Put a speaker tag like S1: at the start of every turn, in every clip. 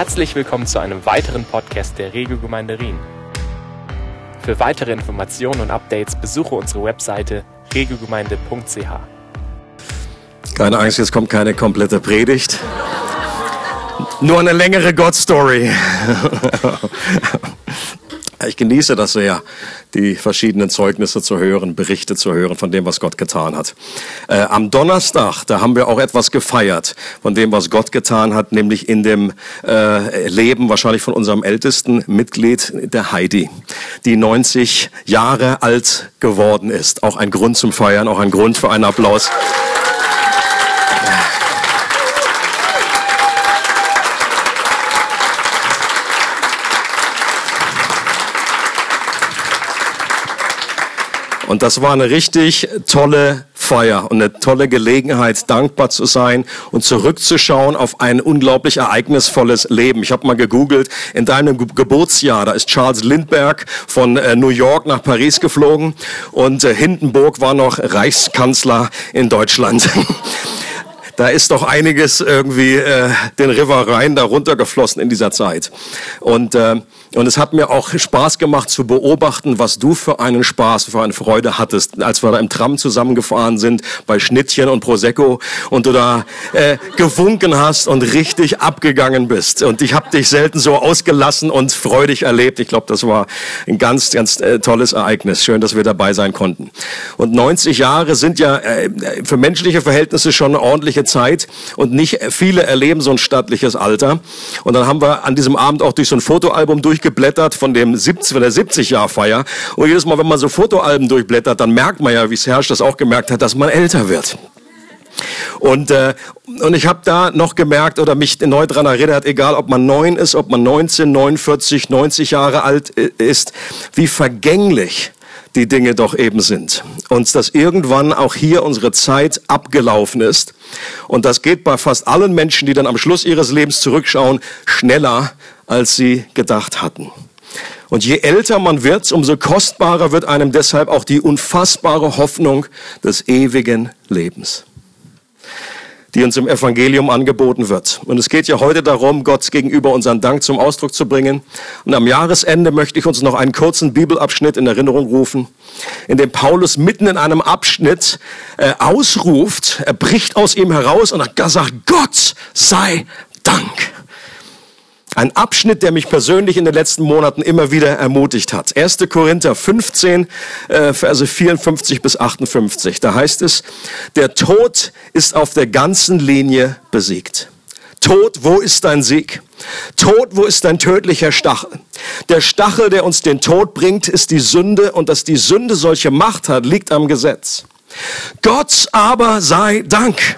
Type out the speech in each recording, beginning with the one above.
S1: Herzlich willkommen zu einem weiteren Podcast der Regiogemeinde Rien. Für weitere Informationen und Updates besuche unsere Webseite regiogemeinde.ch.
S2: Keine Angst, jetzt kommt keine komplette Predigt. Nur eine längere God-Story. Ich genieße das sehr, die verschiedenen Zeugnisse zu hören, Berichte zu hören von dem, was Gott getan hat. Äh, am Donnerstag, da haben wir auch etwas gefeiert von dem, was Gott getan hat, nämlich in dem äh, Leben wahrscheinlich von unserem ältesten Mitglied, der Heidi, die 90 Jahre alt geworden ist. Auch ein Grund zum Feiern, auch ein Grund für einen Applaus. Und das war eine richtig tolle Feier und eine tolle Gelegenheit, dankbar zu sein und zurückzuschauen auf ein unglaublich ereignisvolles Leben. Ich habe mal gegoogelt, in deinem Ge Geburtsjahr, da ist Charles Lindbergh von äh, New York nach Paris geflogen und äh, Hindenburg war noch Reichskanzler in Deutschland. da ist doch einiges irgendwie äh, den River Rhein da runtergeflossen in dieser Zeit. Und äh, und es hat mir auch Spaß gemacht zu beobachten, was du für einen Spaß, für eine Freude hattest, als wir da im Tram zusammengefahren sind bei Schnittchen und Prosecco und du da äh, gewunken hast und richtig abgegangen bist. Und ich habe dich selten so ausgelassen und freudig erlebt. Ich glaube, das war ein ganz, ganz äh, tolles Ereignis. Schön, dass wir dabei sein konnten. Und 90 Jahre sind ja äh, für menschliche Verhältnisse schon eine ordentliche Zeit und nicht viele erleben so ein stattliches Alter. Und dann haben wir an diesem Abend auch durch so ein Fotoalbum durch durchgeblättert von, dem 70, von der 70-Jahr-Feier. Und jedes Mal, wenn man so Fotoalben durchblättert, dann merkt man ja, wie Serge das auch gemerkt hat, dass man älter wird. Und, äh, und ich habe da noch gemerkt oder mich neu daran erinnert, egal ob man neun ist, ob man 19, 49, 90 Jahre alt ist, wie vergänglich die Dinge doch eben sind. Und dass irgendwann auch hier unsere Zeit abgelaufen ist. Und das geht bei fast allen Menschen, die dann am Schluss ihres Lebens zurückschauen, schneller, als sie gedacht hatten. Und je älter man wird, umso kostbarer wird einem deshalb auch die unfassbare Hoffnung des ewigen Lebens, die uns im Evangelium angeboten wird. Und es geht ja heute darum, Gott gegenüber unseren Dank zum Ausdruck zu bringen. Und am Jahresende möchte ich uns noch einen kurzen Bibelabschnitt in Erinnerung rufen, in dem Paulus mitten in einem Abschnitt äh, ausruft, er bricht aus ihm heraus und sagt, Gott sei Dank. Ein Abschnitt, der mich persönlich in den letzten Monaten immer wieder ermutigt hat. 1. Korinther 15, äh, Verse 54 bis 58. Da heißt es, der Tod ist auf der ganzen Linie besiegt. Tod, wo ist dein Sieg? Tod, wo ist dein tödlicher Stachel? Der Stachel, der uns den Tod bringt, ist die Sünde und dass die Sünde solche Macht hat, liegt am Gesetz. Gott aber sei Dank.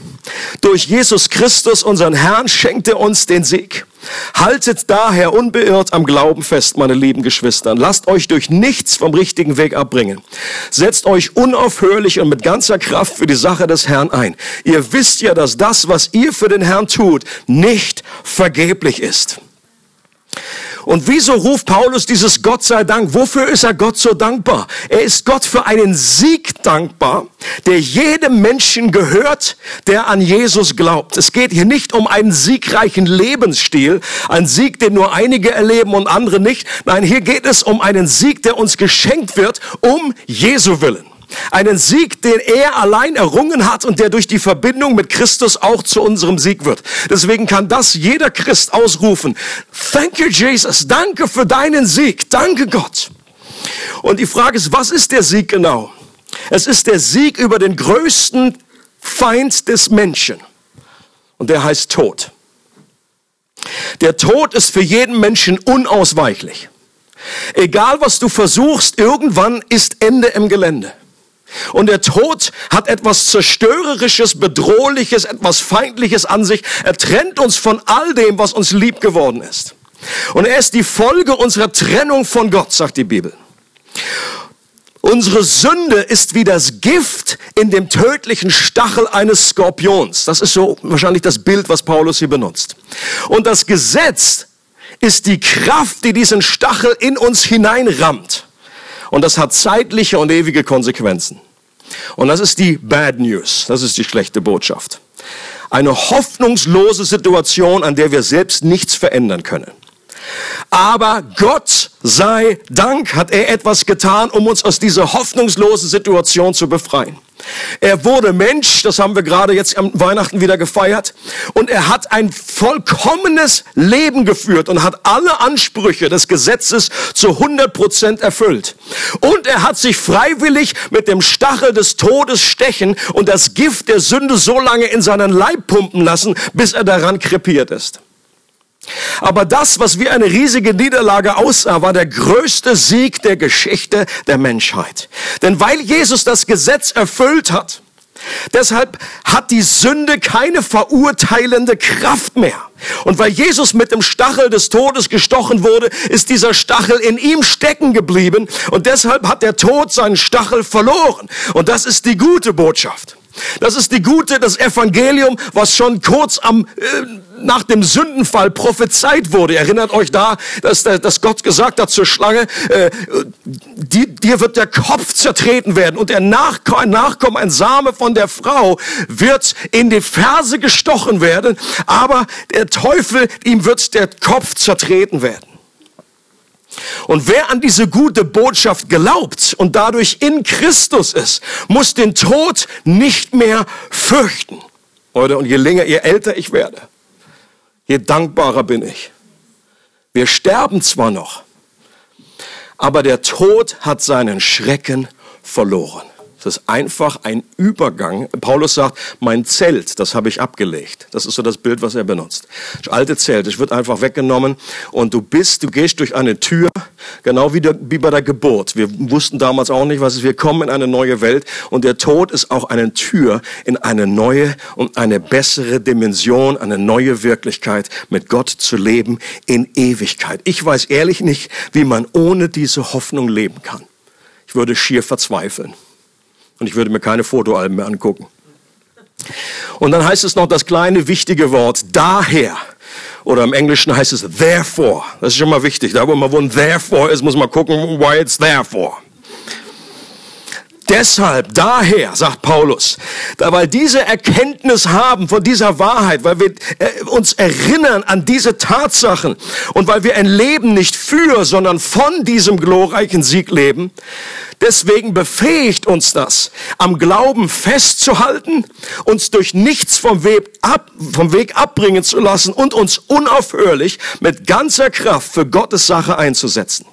S2: Durch Jesus Christus, unseren Herrn, schenkt er uns den Sieg. Haltet daher unbeirrt am Glauben fest, meine lieben Geschwister. Lasst euch durch nichts vom richtigen Weg abbringen. Setzt euch unaufhörlich und mit ganzer Kraft für die Sache des Herrn ein. Ihr wisst ja, dass das, was ihr für den Herrn tut, nicht vergeblich ist. Und wieso ruft Paulus dieses Gott sei Dank? Wofür ist er Gott so dankbar? Er ist Gott für einen Sieg dankbar, der jedem Menschen gehört, der an Jesus glaubt. Es geht hier nicht um einen siegreichen Lebensstil, ein Sieg, den nur einige erleben und andere nicht. Nein, hier geht es um einen Sieg, der uns geschenkt wird, um Jesu willen. Einen Sieg, den er allein errungen hat und der durch die Verbindung mit Christus auch zu unserem Sieg wird. Deswegen kann das jeder Christ ausrufen. Thank you, Jesus. Danke für deinen Sieg. Danke, Gott. Und die Frage ist, was ist der Sieg genau? Es ist der Sieg über den größten Feind des Menschen. Und der heißt Tod. Der Tod ist für jeden Menschen unausweichlich. Egal was du versuchst, irgendwann ist Ende im Gelände. Und der Tod hat etwas Zerstörerisches, Bedrohliches, etwas Feindliches an sich. Er trennt uns von all dem, was uns lieb geworden ist. Und er ist die Folge unserer Trennung von Gott, sagt die Bibel. Unsere Sünde ist wie das Gift in dem tödlichen Stachel eines Skorpions. Das ist so wahrscheinlich das Bild, was Paulus hier benutzt. Und das Gesetz ist die Kraft, die diesen Stachel in uns hineinrammt. Und das hat zeitliche und ewige Konsequenzen. Und das ist die Bad News. Das ist die schlechte Botschaft. Eine hoffnungslose Situation, an der wir selbst nichts verändern können. Aber Gott sei Dank hat er etwas getan, um uns aus dieser hoffnungslosen Situation zu befreien. Er wurde Mensch, das haben wir gerade jetzt am Weihnachten wieder gefeiert, und er hat ein vollkommenes Leben geführt und hat alle Ansprüche des Gesetzes zu 100 Prozent erfüllt. Und er hat sich freiwillig mit dem Stachel des Todes stechen und das Gift der Sünde so lange in seinen Leib pumpen lassen, bis er daran krepiert ist. Aber das, was wie eine riesige Niederlage aussah, war der größte Sieg der Geschichte der Menschheit. Denn weil Jesus das Gesetz erfüllt hat, deshalb hat die Sünde keine verurteilende Kraft mehr. Und weil Jesus mit dem Stachel des Todes gestochen wurde, ist dieser Stachel in ihm stecken geblieben und deshalb hat der Tod seinen Stachel verloren. Und das ist die gute Botschaft. Das ist die gute, das Evangelium, was schon kurz am, äh, nach dem Sündenfall prophezeit wurde. Erinnert euch da, dass, dass Gott gesagt hat zur Schlange, äh, die, dir wird der Kopf zertreten werden und der Nachkommen, Nachkommen, ein Same von der Frau wird in die Ferse gestochen werden, aber der Teufel, ihm wird der Kopf zertreten werden. Und wer an diese gute Botschaft glaubt und dadurch in Christus ist, muss den Tod nicht mehr fürchten. Oder und je länger, je älter ich werde, je dankbarer bin ich. Wir sterben zwar noch, aber der Tod hat seinen Schrecken verloren. Das ist einfach ein Übergang. Paulus sagt, mein Zelt, das habe ich abgelegt. Das ist so das Bild, was er benutzt. Das alte Zelt, es wird einfach weggenommen und du bist, du gehst durch eine Tür, genau wie, der, wie bei der Geburt. Wir wussten damals auch nicht, was ist. Wir kommen in eine neue Welt und der Tod ist auch eine Tür in eine neue und eine bessere Dimension, eine neue Wirklichkeit, mit Gott zu leben in Ewigkeit. Ich weiß ehrlich nicht, wie man ohne diese Hoffnung leben kann. Ich würde schier verzweifeln und ich würde mir keine Fotoalben mehr angucken. Und dann heißt es noch das kleine wichtige Wort daher. Oder im Englischen heißt es therefore. Das ist schon mal wichtig. Da wo man wo ein therefore ist, muss man gucken, why it's therefore. Deshalb, daher, sagt Paulus, da weil diese Erkenntnis haben von dieser Wahrheit, weil wir äh, uns erinnern an diese Tatsachen und weil wir ein Leben nicht für, sondern von diesem glorreichen Sieg leben, deswegen befähigt uns das, am Glauben festzuhalten, uns durch nichts vom Weg, ab, vom Weg abbringen zu lassen und uns unaufhörlich mit ganzer Kraft für Gottes Sache einzusetzen.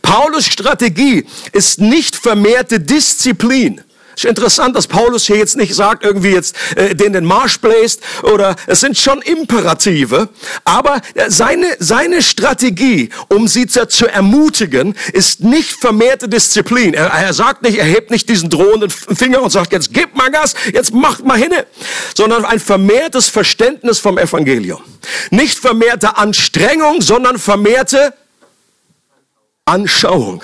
S2: Paulus Strategie ist nicht vermehrte Disziplin. Ist interessant, dass Paulus hier jetzt nicht sagt, irgendwie jetzt äh, den den Marsch bläst oder es sind schon Imperative, aber äh, seine seine Strategie, um sie zu, zu ermutigen, ist nicht vermehrte Disziplin. Er, er sagt nicht, er hebt nicht diesen drohenden Finger und sagt jetzt gib mal Gas, jetzt macht mal hinne, sondern ein vermehrtes Verständnis vom Evangelium. Nicht vermehrte Anstrengung, sondern vermehrte Anschauung.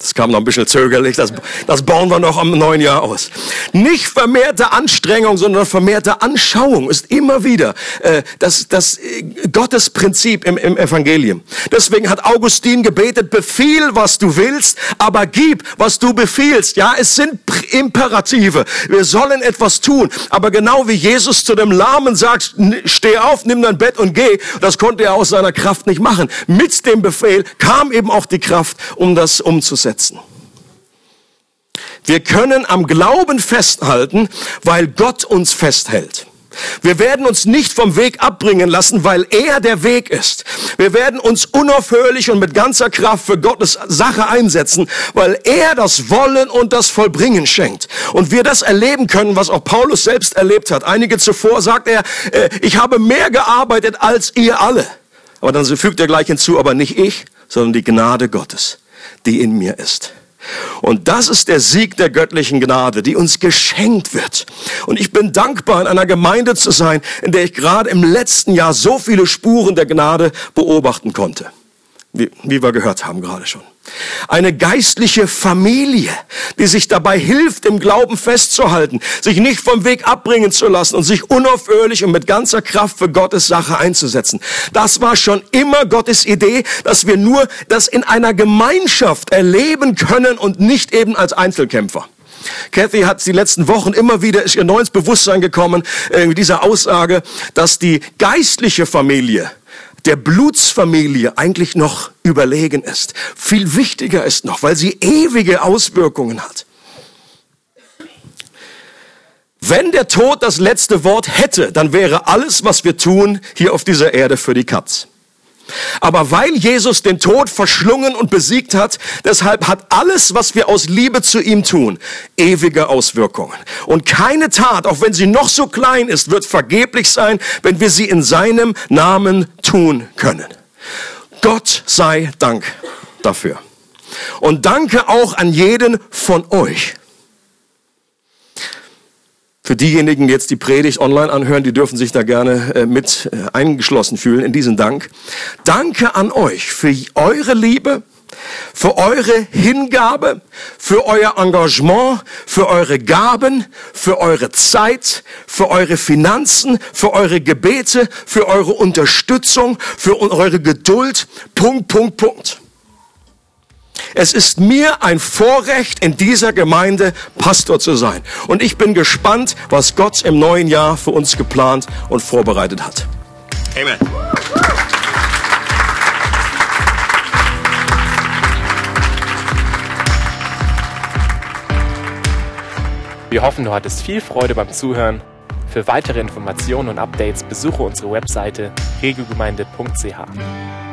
S2: Das kam noch ein bisschen zögerlich, das, das bauen wir noch am neuen Jahr aus. Nicht vermehrte Anstrengung, sondern vermehrte Anschauung ist immer wieder äh, das, das äh, Gottes Prinzip im, im Evangelium. Deswegen hat Augustin gebetet, befiehl, was du willst, aber gib, was du befiehlst. Ja, es sind Imperative. Wir sollen etwas tun. Aber genau wie Jesus zu dem Lahmen sagt, steh auf, nimm dein Bett und geh, das konnte er aus seiner Kraft nicht machen. Mit dem Befehl kam eben auch die Kraft, um das umzusetzen setzen. Wir können am Glauben festhalten, weil Gott uns festhält. Wir werden uns nicht vom Weg abbringen lassen, weil er der Weg ist. Wir werden uns unaufhörlich und mit ganzer Kraft für Gottes Sache einsetzen, weil er das Wollen und das Vollbringen schenkt. Und wir das erleben können, was auch Paulus selbst erlebt hat. Einige zuvor sagt er, äh, ich habe mehr gearbeitet als ihr alle. Aber dann fügt er gleich hinzu, aber nicht ich, sondern die Gnade Gottes die in mir ist. Und das ist der Sieg der göttlichen Gnade, die uns geschenkt wird. Und ich bin dankbar, in einer Gemeinde zu sein, in der ich gerade im letzten Jahr so viele Spuren der Gnade beobachten konnte wie, wie wir gehört haben gerade schon. Eine geistliche Familie, die sich dabei hilft, im Glauben festzuhalten, sich nicht vom Weg abbringen zu lassen und sich unaufhörlich und mit ganzer Kraft für Gottes Sache einzusetzen. Das war schon immer Gottes Idee, dass wir nur das in einer Gemeinschaft erleben können und nicht eben als Einzelkämpfer. Kathy hat die letzten Wochen immer wieder, ist ihr neu ins Bewusstsein gekommen, äh, dieser Aussage, dass die geistliche Familie der Blutsfamilie eigentlich noch überlegen ist. Viel wichtiger ist noch, weil sie ewige Auswirkungen hat. Wenn der Tod das letzte Wort hätte, dann wäre alles, was wir tun, hier auf dieser Erde für die Katz. Aber weil Jesus den Tod verschlungen und besiegt hat, deshalb hat alles, was wir aus Liebe zu ihm tun, ewige Auswirkungen. Und keine Tat, auch wenn sie noch so klein ist, wird vergeblich sein, wenn wir sie in seinem Namen tun können. Gott sei Dank dafür. Und danke auch an jeden von euch, für diejenigen, die jetzt die Predigt online anhören, die dürfen sich da gerne äh, mit äh, eingeschlossen fühlen in diesen Dank. Danke an euch für eure Liebe, für eure Hingabe, für euer Engagement, für eure Gaben, für eure Zeit, für eure Finanzen, für eure Gebete, für eure Unterstützung, für eure Geduld. Punkt, Punkt, Punkt. Es ist mir ein Vorrecht, in dieser Gemeinde Pastor zu sein. Und ich bin gespannt, was Gott im neuen Jahr für uns geplant und vorbereitet hat. Amen.
S1: Wir hoffen, du hattest viel Freude beim Zuhören. Für weitere Informationen und Updates besuche unsere Webseite regelgemeinde.ch.